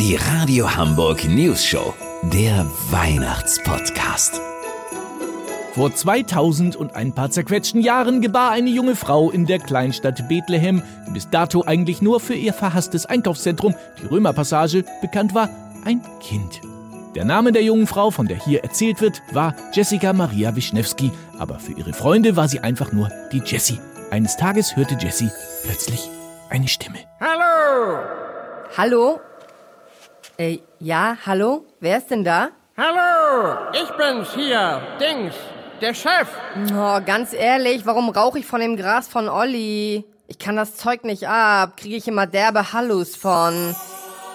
Die Radio Hamburg News Show. Der Weihnachtspodcast. Vor 2000 und ein paar zerquetschten Jahren gebar eine junge Frau in der Kleinstadt Bethlehem, die bis dato eigentlich nur für ihr verhasstes Einkaufszentrum, die Römerpassage, bekannt war, ein Kind. Der Name der jungen Frau, von der hier erzählt wird, war Jessica Maria Wischnewski, aber für ihre Freunde war sie einfach nur die Jessie. Eines Tages hörte Jessie plötzlich eine Stimme. Hallo! Hallo? Äh, ja, hallo? Wer ist denn da? Hallo! Ich bin's hier, Dings, der Chef. Oh, ganz ehrlich, warum rauche ich von dem Gras von Olli? Ich kann das Zeug nicht ab, kriege ich immer derbe Hallus von.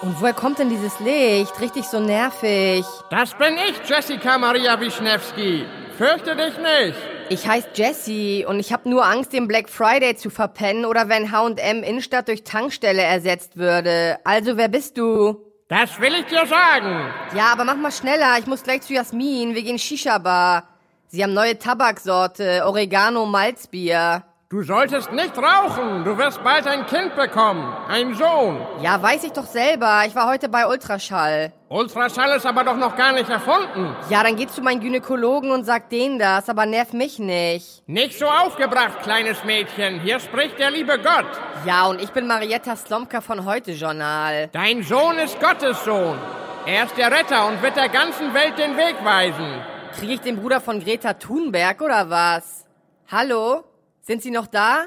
Und woher kommt denn dieses Licht? Richtig so nervig. Das bin ich, Jessica Maria Wischnewski. Fürchte dich nicht. Ich heiße Jessie und ich habe nur Angst, den Black Friday zu verpennen oder wenn H&M Innenstadt durch Tankstelle ersetzt würde. Also, wer bist du? Das will ich dir sagen. Ja, aber mach mal schneller. Ich muss gleich zu Jasmin. Wir gehen Shisha-Bar. Sie haben neue Tabaksorte, Oregano Malzbier. Du solltest nicht rauchen. Du wirst bald ein Kind bekommen. Ein Sohn. Ja, weiß ich doch selber. Ich war heute bei Ultraschall. Ultraschall ist aber doch noch gar nicht erfunden. Ja, dann geh zu meinem Gynäkologen und sag denen das, aber nerv mich nicht. Nicht so aufgebracht, kleines Mädchen. Hier spricht der liebe Gott. Ja, und ich bin Marietta Slomka von Heute Journal. Dein Sohn ist Gottes Sohn. Er ist der Retter und wird der ganzen Welt den Weg weisen. Kriege ich den Bruder von Greta Thunberg oder was? Hallo? Sind Sie noch da?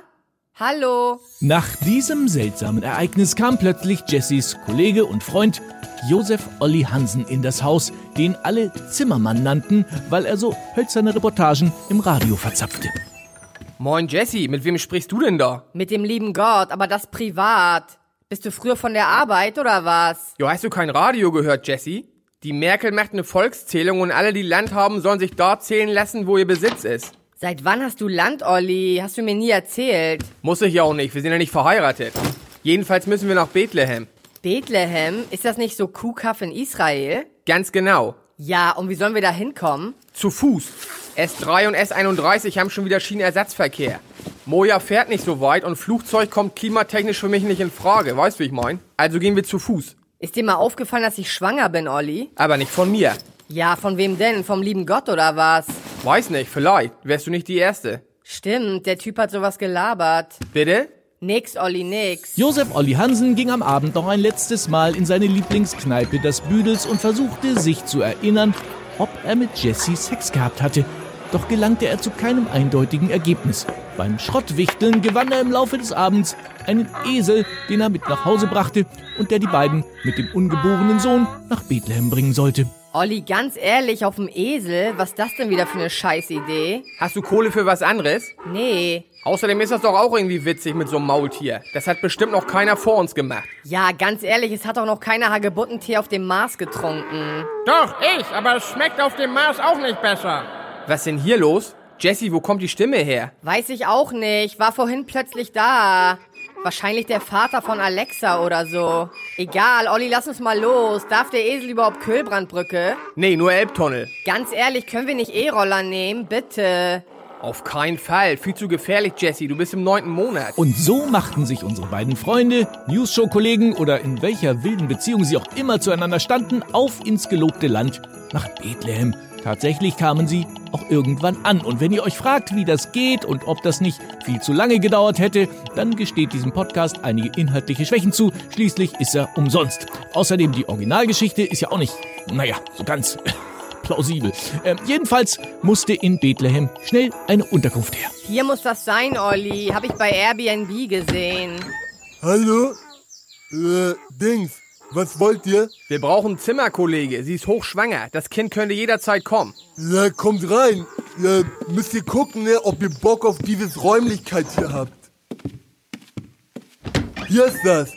Hallo? Nach diesem seltsamen Ereignis kam plötzlich Jessys Kollege und Freund Josef Olli Hansen in das Haus, den alle Zimmermann nannten, weil er so hölzerne Reportagen im Radio verzapfte. Moin Jesse, mit wem sprichst du denn da? Mit dem lieben Gott, aber das privat. Bist du früher von der Arbeit oder was? Jo, hast du kein Radio gehört, Jesse? Die Merkel macht eine Volkszählung und alle, die Land haben, sollen sich dort zählen lassen, wo ihr Besitz ist. Seit wann hast du Land, Olli? Hast du mir nie erzählt. Muss ich ja auch nicht, wir sind ja nicht verheiratet. Jedenfalls müssen wir nach Bethlehem. Bethlehem? Ist das nicht so Kuhkaff in Israel? Ganz genau. Ja, und wie sollen wir da hinkommen? Zu Fuß. S3 und S31 haben schon wieder Schienenersatzverkehr. Moja fährt nicht so weit und Flugzeug kommt klimatechnisch für mich nicht in Frage. Weißt du, wie ich mein? Also gehen wir zu Fuß. Ist dir mal aufgefallen, dass ich schwanger bin, Olli? Aber nicht von mir. Ja, von wem denn? Vom lieben Gott oder was? Weiß nicht, vielleicht. Wärst du nicht die Erste. Stimmt, der Typ hat sowas gelabert. Bitte? Nix, Olli, nix. Josef Olli Hansen ging am Abend noch ein letztes Mal in seine Lieblingskneipe des Büdels und versuchte sich zu erinnern, ob er mit Jessie Sex gehabt hatte. Doch gelangte er zu keinem eindeutigen Ergebnis. Beim Schrottwichteln gewann er im Laufe des Abends einen Esel, den er mit nach Hause brachte und der die beiden mit dem ungeborenen Sohn nach Bethlehem bringen sollte. Olli, ganz ehrlich, auf dem Esel? Was ist das denn wieder für eine Scheißidee? Hast du Kohle für was anderes? Nee. Außerdem ist das doch auch irgendwie witzig mit so einem Maultier. Das hat bestimmt noch keiner vor uns gemacht. Ja, ganz ehrlich, es hat doch noch keiner Hagebuttentee auf dem Mars getrunken. Doch, ich, aber es schmeckt auf dem Mars auch nicht besser. Was denn hier los? Jesse, wo kommt die Stimme her? Weiß ich auch nicht. War vorhin plötzlich da. Wahrscheinlich der Vater von Alexa oder so. Egal, Olli, lass uns mal los. Darf der Esel überhaupt Köhlbrandbrücke? Nee, nur Elbtunnel. Ganz ehrlich, können wir nicht E-Roller nehmen? Bitte. Auf keinen Fall. Viel zu gefährlich, Jesse. Du bist im neunten Monat. Und so machten sich unsere beiden Freunde, News-Show-Kollegen oder in welcher wilden Beziehung sie auch immer zueinander standen, auf ins gelobte Land nach Bethlehem. Tatsächlich kamen sie auch irgendwann an. Und wenn ihr euch fragt, wie das geht und ob das nicht viel zu lange gedauert hätte, dann gesteht diesem Podcast einige inhaltliche Schwächen zu. Schließlich ist er umsonst. Außerdem die Originalgeschichte ist ja auch nicht, naja, so ganz plausibel. Ähm, jedenfalls musste in Bethlehem schnell eine Unterkunft her. Hier muss das sein, Olli. Hab ich bei Airbnb gesehen. Hallo? Äh, Dings, was wollt ihr? Wir brauchen ein Zimmer, Kollege. Sie ist hochschwanger. Das Kind könnte jederzeit kommen. Ja, kommt rein. Ja, müsst ihr gucken, ne, ob ihr Bock auf dieses Räumlichkeit hier habt. Hier ist das.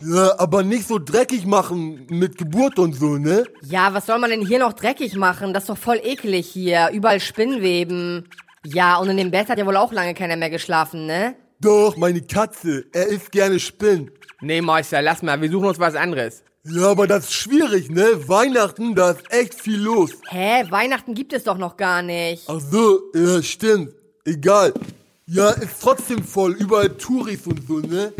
Ja, aber nicht so dreckig machen mit Geburt und so, ne? Ja, was soll man denn hier noch dreckig machen? Das ist doch voll eklig hier. Überall Spinnweben. Ja, und in dem Bett hat ja wohl auch lange keiner mehr geschlafen, ne? Doch, meine Katze. Er isst gerne Spinnen. Nee, Meister, lass mal. Wir suchen uns was anderes. Ja, aber das ist schwierig, ne? Weihnachten, da ist echt viel los. Hä? Weihnachten gibt es doch noch gar nicht. Ach so, ja, stimmt. Egal. Ja, ist trotzdem voll. Überall Touris und so, ne?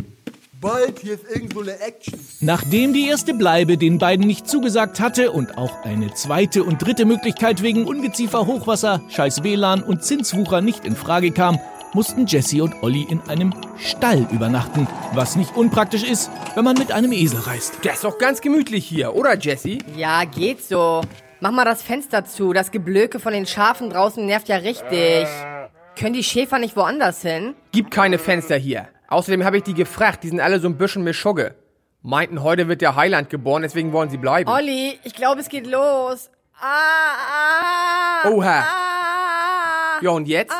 Bald, hier ist irgend so eine Action. Nachdem die erste Bleibe den beiden nicht zugesagt hatte und auch eine zweite und dritte Möglichkeit wegen Ungeziefer, Hochwasser, scheiß WLAN und Zinswucher nicht in Frage kam, mussten Jesse und Olli in einem Stall übernachten, was nicht unpraktisch ist, wenn man mit einem Esel reist. Das ist doch ganz gemütlich hier, oder Jesse? Ja, geht so. Mach mal das Fenster zu. Das Geblöke von den Schafen draußen nervt ja richtig. Können die Schäfer nicht woanders hin? Gibt keine Fenster hier. Außerdem habe ich die gefragt, die sind alle so ein bisschen Mischugge. Meinten, heute wird der Heiland geboren, deswegen wollen sie bleiben. Olli, ich glaube, es geht los. Ah, ah, Oha. Ah, Ja, und jetzt?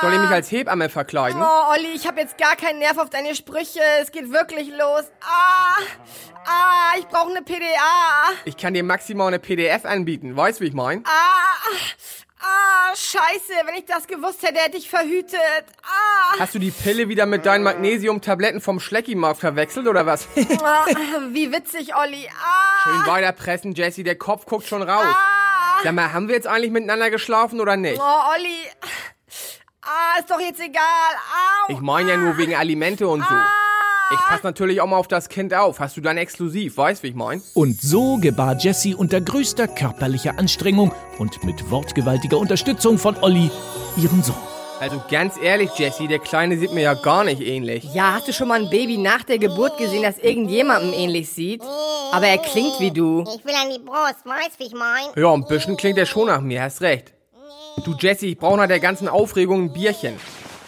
Soll ich mich als Hebamme verkleiden? Oh, Olli, ich habe jetzt gar keinen Nerv auf deine Sprüche. Es geht wirklich los. Ah, ah, ich brauche eine PDA. Ich kann dir maximal eine PDF anbieten, weißt wie ich mein? Ah, ah, scheiße. Wenn ich das gewusst hätte, hätte ich verhütet. Ah, Hast du die Pille wieder mit deinen Magnesium-Tabletten vom Schleckimarkt verwechselt oder was? ah, wie witzig, Olli. Ah, Schön weiterpressen, Jesse, der Kopf guckt schon raus. ah. Sag mal, haben wir jetzt eigentlich miteinander geschlafen oder nicht? Oh, Olli. Ah, ist doch jetzt egal. Au. Ich meine ja nur wegen Alimente und so. Ich pass natürlich auch mal auf das Kind auf. Hast du dann exklusiv, weißt wie ich mein? Und so gebar Jesse unter größter körperlicher Anstrengung und mit wortgewaltiger Unterstützung von Olli ihren Sohn. Also ganz ehrlich, Jesse, der Kleine sieht mir ja gar nicht ähnlich. Ja, hast du schon mal ein Baby nach der Geburt gesehen, das irgendjemandem ähnlich sieht? Aber er klingt wie du. Ich will an die Brust, weißt wie ich mein? Ja, ein bisschen klingt er schon nach mir, hast recht. Du Jesse, ich brauche nach der ganzen Aufregung ein Bierchen.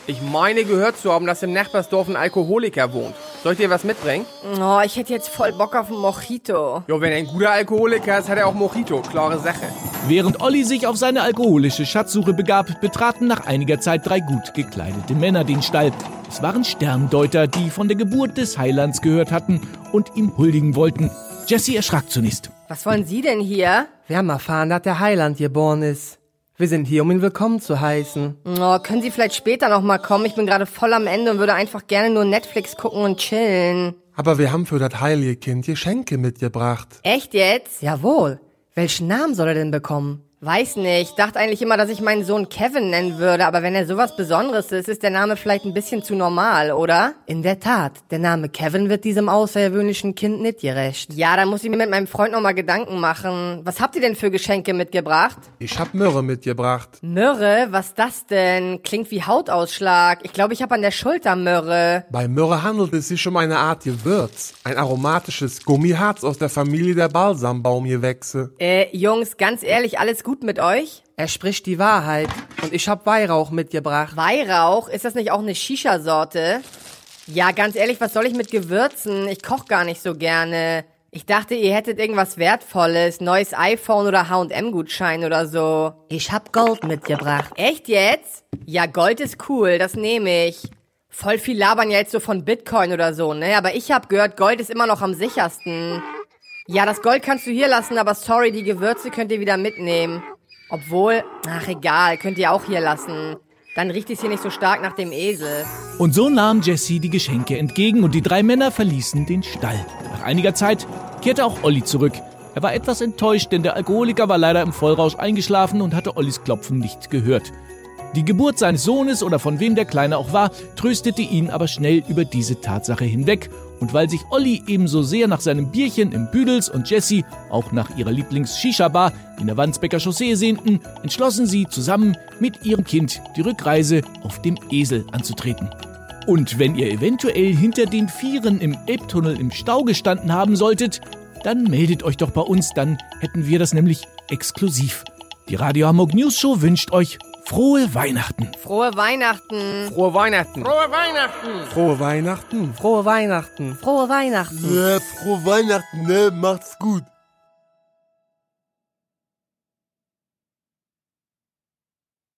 Ich meine gehört zu haben, dass im Nachbarsdorf ein Alkoholiker wohnt. Soll ich dir was mitbringen? Oh, ich hätte jetzt voll Bock auf einen Mojito. Ja, wenn er ein guter Alkoholiker ist, hat er auch Mojito. Klare Sache. Während Olli sich auf seine alkoholische Schatzsuche begab, betraten nach einiger Zeit drei gut gekleidete Männer den Stall. Es waren Sterndeuter, die von der Geburt des Heilands gehört hatten und ihm huldigen wollten. Jesse erschrak zunächst. Was wollen Sie denn hier? Wir haben erfahren, dass der Heiland geboren ist. Wir sind hier, um ihn willkommen zu heißen. Oh, können Sie vielleicht später noch mal kommen? Ich bin gerade voll am Ende und würde einfach gerne nur Netflix gucken und chillen. Aber wir haben für das heilige Kind Geschenke mitgebracht. Echt jetzt? Jawohl. Welchen Namen soll er denn bekommen? Weiß nicht. Dachte eigentlich immer, dass ich meinen Sohn Kevin nennen würde, aber wenn er sowas Besonderes ist, ist der Name vielleicht ein bisschen zu normal, oder? In der Tat. Der Name Kevin wird diesem außergewöhnlichen Kind nicht gerecht. Ja, dann muss ich mir mit meinem Freund noch mal Gedanken machen. Was habt ihr denn für Geschenke mitgebracht? Ich hab Myrrhe mitgebracht. Myrrhe? Was das denn? Klingt wie Hautausschlag. Ich glaube, ich habe an der Schulter Myrrhe. Bei Myrrhe handelt es sich um eine Art Gewürz. Ein aromatisches Gummiharz aus der Familie der Balsambaumgewächse. Äh, Jungs, ganz ehrlich, alles gut mit euch? Er spricht die Wahrheit. Und ich hab Weihrauch mitgebracht. Weihrauch? Ist das nicht auch eine Shisha-Sorte? Ja, ganz ehrlich, was soll ich mit Gewürzen? Ich koch gar nicht so gerne. Ich dachte, ihr hättet irgendwas Wertvolles, neues iPhone oder H&M-Gutschein oder so. Ich hab Gold mitgebracht. Echt jetzt? Ja, Gold ist cool, das nehme ich. Voll viel labern ja jetzt so von Bitcoin oder so, ne? Aber ich hab gehört, Gold ist immer noch am sichersten. Ja, das Gold kannst du hier lassen, aber sorry, die Gewürze könnt ihr wieder mitnehmen. Obwohl, ach egal, könnt ihr auch hier lassen. Dann riecht es hier nicht so stark nach dem Esel. Und so nahm Jesse die Geschenke entgegen und die drei Männer verließen den Stall. Nach einiger Zeit kehrte auch Olli zurück. Er war etwas enttäuscht, denn der Alkoholiker war leider im Vollrausch eingeschlafen und hatte Ollis Klopfen nicht gehört. Die Geburt seines Sohnes oder von wem der Kleine auch war, tröstete ihn aber schnell über diese Tatsache hinweg. Und weil sich Olli ebenso sehr nach seinem Bierchen im Büdels und Jessie auch nach ihrer Lieblings-Shisha-Bar in der Wandsbecker Chaussee sehnten, entschlossen sie zusammen mit ihrem Kind die Rückreise auf dem Esel anzutreten. Und wenn ihr eventuell hinter den Vieren im Elbtunnel im Stau gestanden haben solltet, dann meldet euch doch bei uns, dann hätten wir das nämlich exklusiv. Die Radio Hamburg News Show wünscht euch frohe Weihnachten. Frohe Weihnachten. Frohe Weihnachten. Frohe Weihnachten! Frohe Weihnachten. Frohe Weihnachten. Frohe Weihnachten. Ja, frohe Weihnachten, ne? Macht's gut.